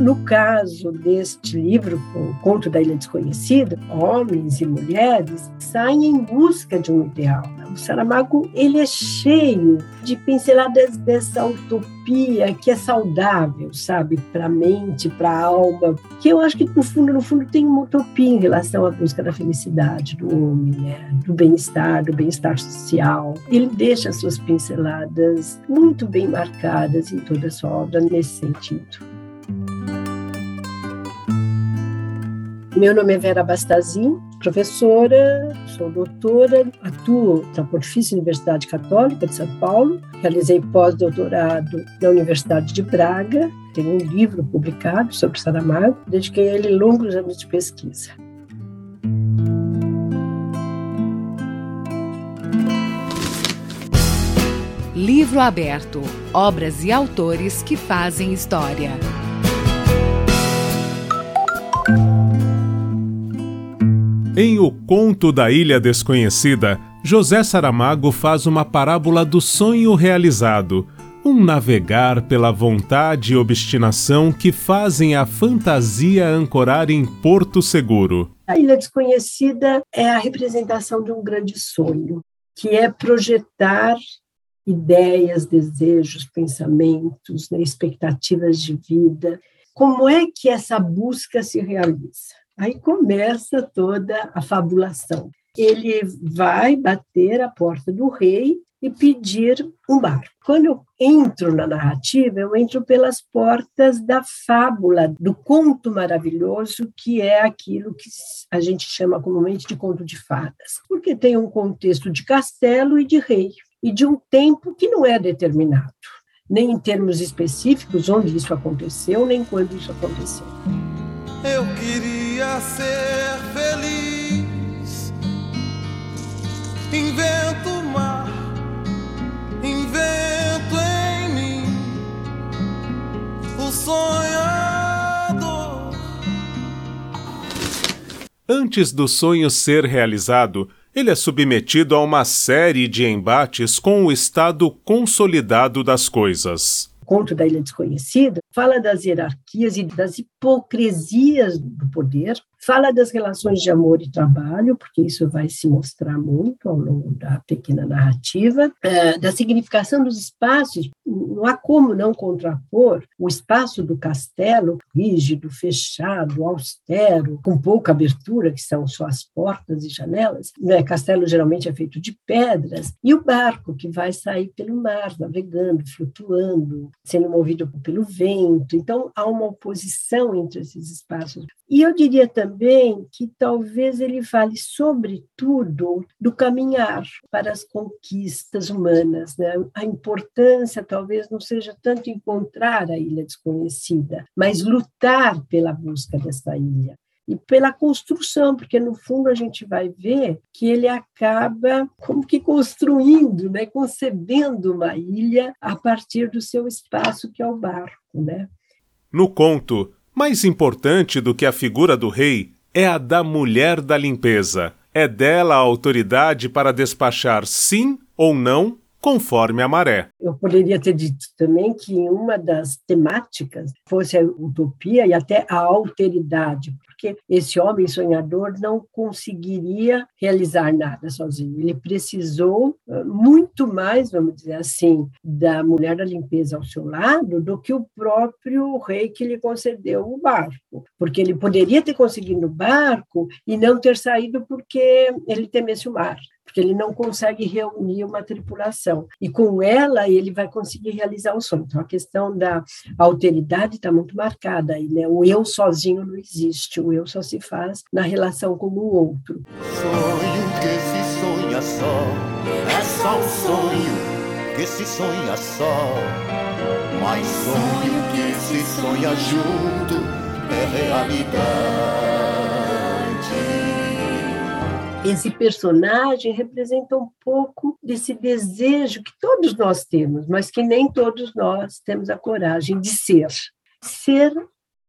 No caso deste livro, O Conto da Ilha Desconhecida, homens e mulheres saem em busca de um ideal. O Saramago ele é cheio de pinceladas dessa utopia que é saudável, sabe, para a mente, para a alma. Que eu acho que no fundo, no fundo, tem uma utopia em relação à busca da felicidade do homem, né? do bem-estar, do bem-estar social. Ele deixa suas pinceladas muito bem marcadas em toda a sua obra nesse sentido. Meu nome é Vera Bastazin, professora, sou doutora, atuo na Pontifícia Universidade Católica de São Paulo, realizei pós-doutorado na Universidade de Braga, tenho um livro publicado sobre Saramago, dediquei a ele longos anos de pesquisa. Livro aberto. Obras e autores que fazem história. Em O Conto da Ilha Desconhecida, José Saramago faz uma parábola do sonho realizado, um navegar pela vontade e obstinação que fazem a fantasia ancorar em porto seguro. A Ilha Desconhecida é a representação de um grande sonho, que é projetar ideias, desejos, pensamentos, né, expectativas de vida. Como é que essa busca se realiza? Aí começa toda a fabulação. Ele vai bater a porta do rei e pedir um barco. Quando eu entro na narrativa, eu entro pelas portas da fábula, do conto maravilhoso, que é aquilo que a gente chama comumente de conto de fadas, porque tem um contexto de castelo e de rei, e de um tempo que não é determinado, nem em termos específicos onde isso aconteceu, nem quando isso aconteceu. Ser feliz. Invento o mar, invento em mim o sonhador. Antes do sonho ser realizado, ele é submetido a uma série de embates com o estado consolidado das coisas. O conto da Ilha Desconhecida fala das hierarquias e das hipocrisias do poder, fala das relações de amor e trabalho, porque isso vai se mostrar muito ao longo da pequena narrativa, é, da significação dos espaços. Não há como não contrapor o espaço do castelo, rígido, fechado, austero, com pouca abertura, que são só as portas e janelas. Né? Castelo geralmente é feito de pedras, e o barco que vai sair pelo mar, navegando, flutuando, sendo movido pelo vento. Então, há uma oposição entre esses espaços. E eu diria também que talvez ele fale, sobretudo, do caminhar para as conquistas humanas. Né? A importância talvez não seja tanto encontrar a ilha desconhecida, mas lutar pela busca dessa ilha e pela construção, porque no fundo a gente vai ver que ele acaba como que construindo, né, concebendo uma ilha a partir do seu espaço que é o barco, né? No conto, mais importante do que a figura do rei é a da mulher da limpeza. É dela a autoridade para despachar sim ou não conforme a maré. Eu poderia ter dito também que uma das temáticas fosse a utopia e até a alteridade, porque esse homem sonhador não conseguiria realizar nada sozinho. Ele precisou eh, muito mais, vamos dizer assim, da mulher da limpeza ao seu lado do que o próprio rei que lhe concedeu o barco, porque ele poderia ter conseguido o barco e não ter saído porque ele temesse o mar porque ele não consegue reunir uma tripulação. E com ela ele vai conseguir realizar o sonho. Então a questão da alteridade está muito marcada aí, né? O eu sozinho não existe, o eu só se faz na relação com o outro. Sonho que se sonha só, é só um sonho que se sonha só. Mas sonho que se sonha junto é realidade. Esse personagem representa um pouco desse desejo que todos nós temos, mas que nem todos nós temos a coragem de ser. Ser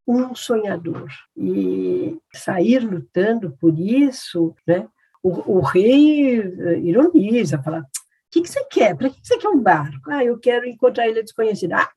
um sonhador e sair lutando por isso, né? O, o rei ironiza, fala: que, que você quer? Para que você quer um barco? Ah, eu quero encontrar a ilha desconhecida. Ah,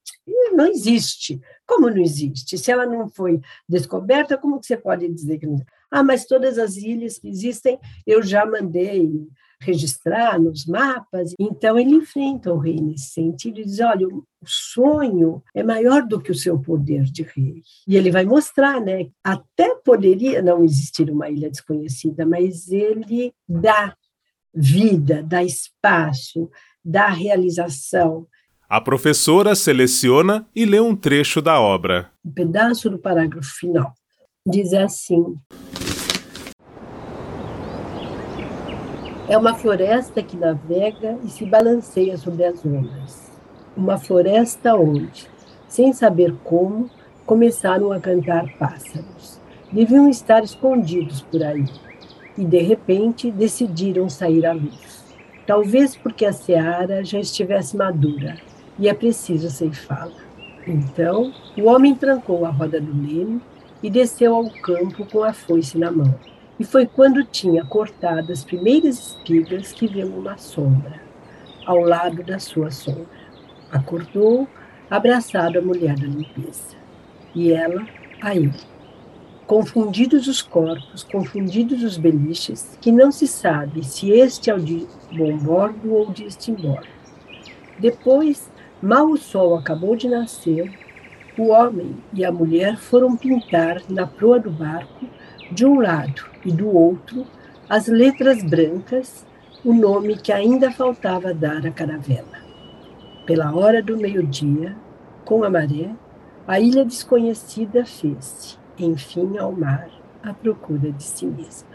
não existe. Como não existe? Se ela não foi descoberta, como que você pode dizer que não? Ah, mas todas as ilhas que existem, eu já mandei registrar nos mapas. Então, ele enfrenta o rei nesse sentido e diz: olha, o sonho é maior do que o seu poder de rei. E ele vai mostrar, né? Até poderia não existir uma ilha desconhecida, mas ele dá vida, dá espaço, dá realização. A professora seleciona e lê um trecho da obra. Um pedaço do parágrafo final. Diz assim: É uma floresta que navega e se balanceia sobre as ondas. Uma floresta onde, sem saber como, começaram a cantar pássaros. Deviam estar escondidos por aí e, de repente, decidiram sair à luz. Talvez porque a seara já estivesse madura e é preciso ceifá-la. Então, o homem trancou a roda do leme e desceu ao campo com a foice na mão. E foi quando tinha cortado as primeiras espigas que viu uma sombra, ao lado da sua sombra. Acordou, abraçado a mulher da limpeza. E ela a ele. Confundidos os corpos, confundidos os beliches, que não se sabe se este é o de bom bordo ou de estimbora. Depois, mal o sol acabou de nascer, o homem e a mulher foram pintar na proa do barco, de um lado e do outro, as letras brancas, o nome que ainda faltava dar à caravela. Pela hora do meio-dia, com a maré, a ilha desconhecida fez-se enfim ao mar à procura de si mesma.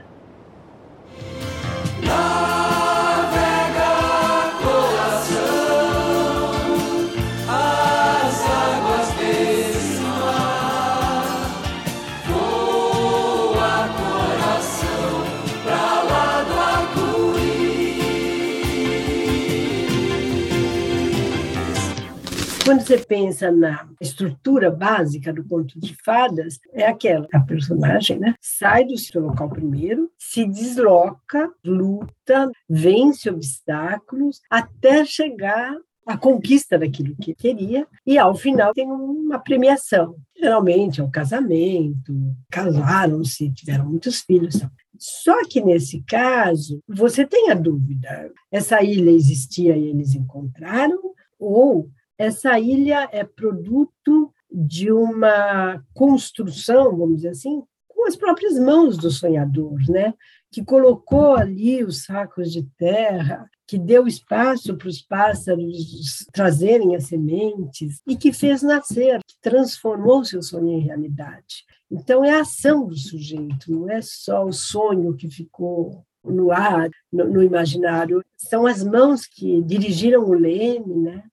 Quando você pensa na estrutura básica do conto de fadas, é aquela: a personagem né, sai do seu local primeiro, se desloca, luta, vence obstáculos, até chegar à conquista daquilo que queria, e ao final tem uma premiação. Geralmente é um casamento, casaram-se, tiveram muitos filhos. Só que nesse caso, você tem a dúvida: essa ilha existia e eles encontraram, ou essa ilha é produto de uma construção, vamos dizer assim, com as próprias mãos do sonhador, né? que colocou ali os sacos de terra, que deu espaço para os pássaros trazerem as sementes e que fez nascer, que transformou seu sonho em realidade. Então, é a ação do sujeito, não é só o sonho que ficou no ar, no, no imaginário. São as mãos que dirigiram o leme, né?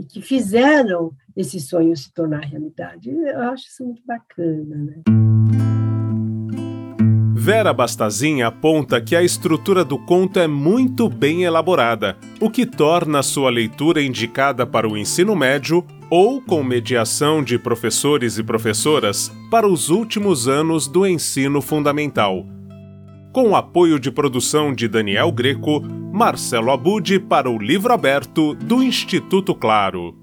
E que fizeram esse sonho se tornar realidade. Eu acho isso muito bacana, né? Vera Bastazin aponta que a estrutura do conto é muito bem elaborada, o que torna sua leitura indicada para o ensino médio ou com mediação de professores e professoras para os últimos anos do ensino fundamental. Com o apoio de produção de Daniel Greco, Marcelo Abude para o livro aberto do Instituto Claro.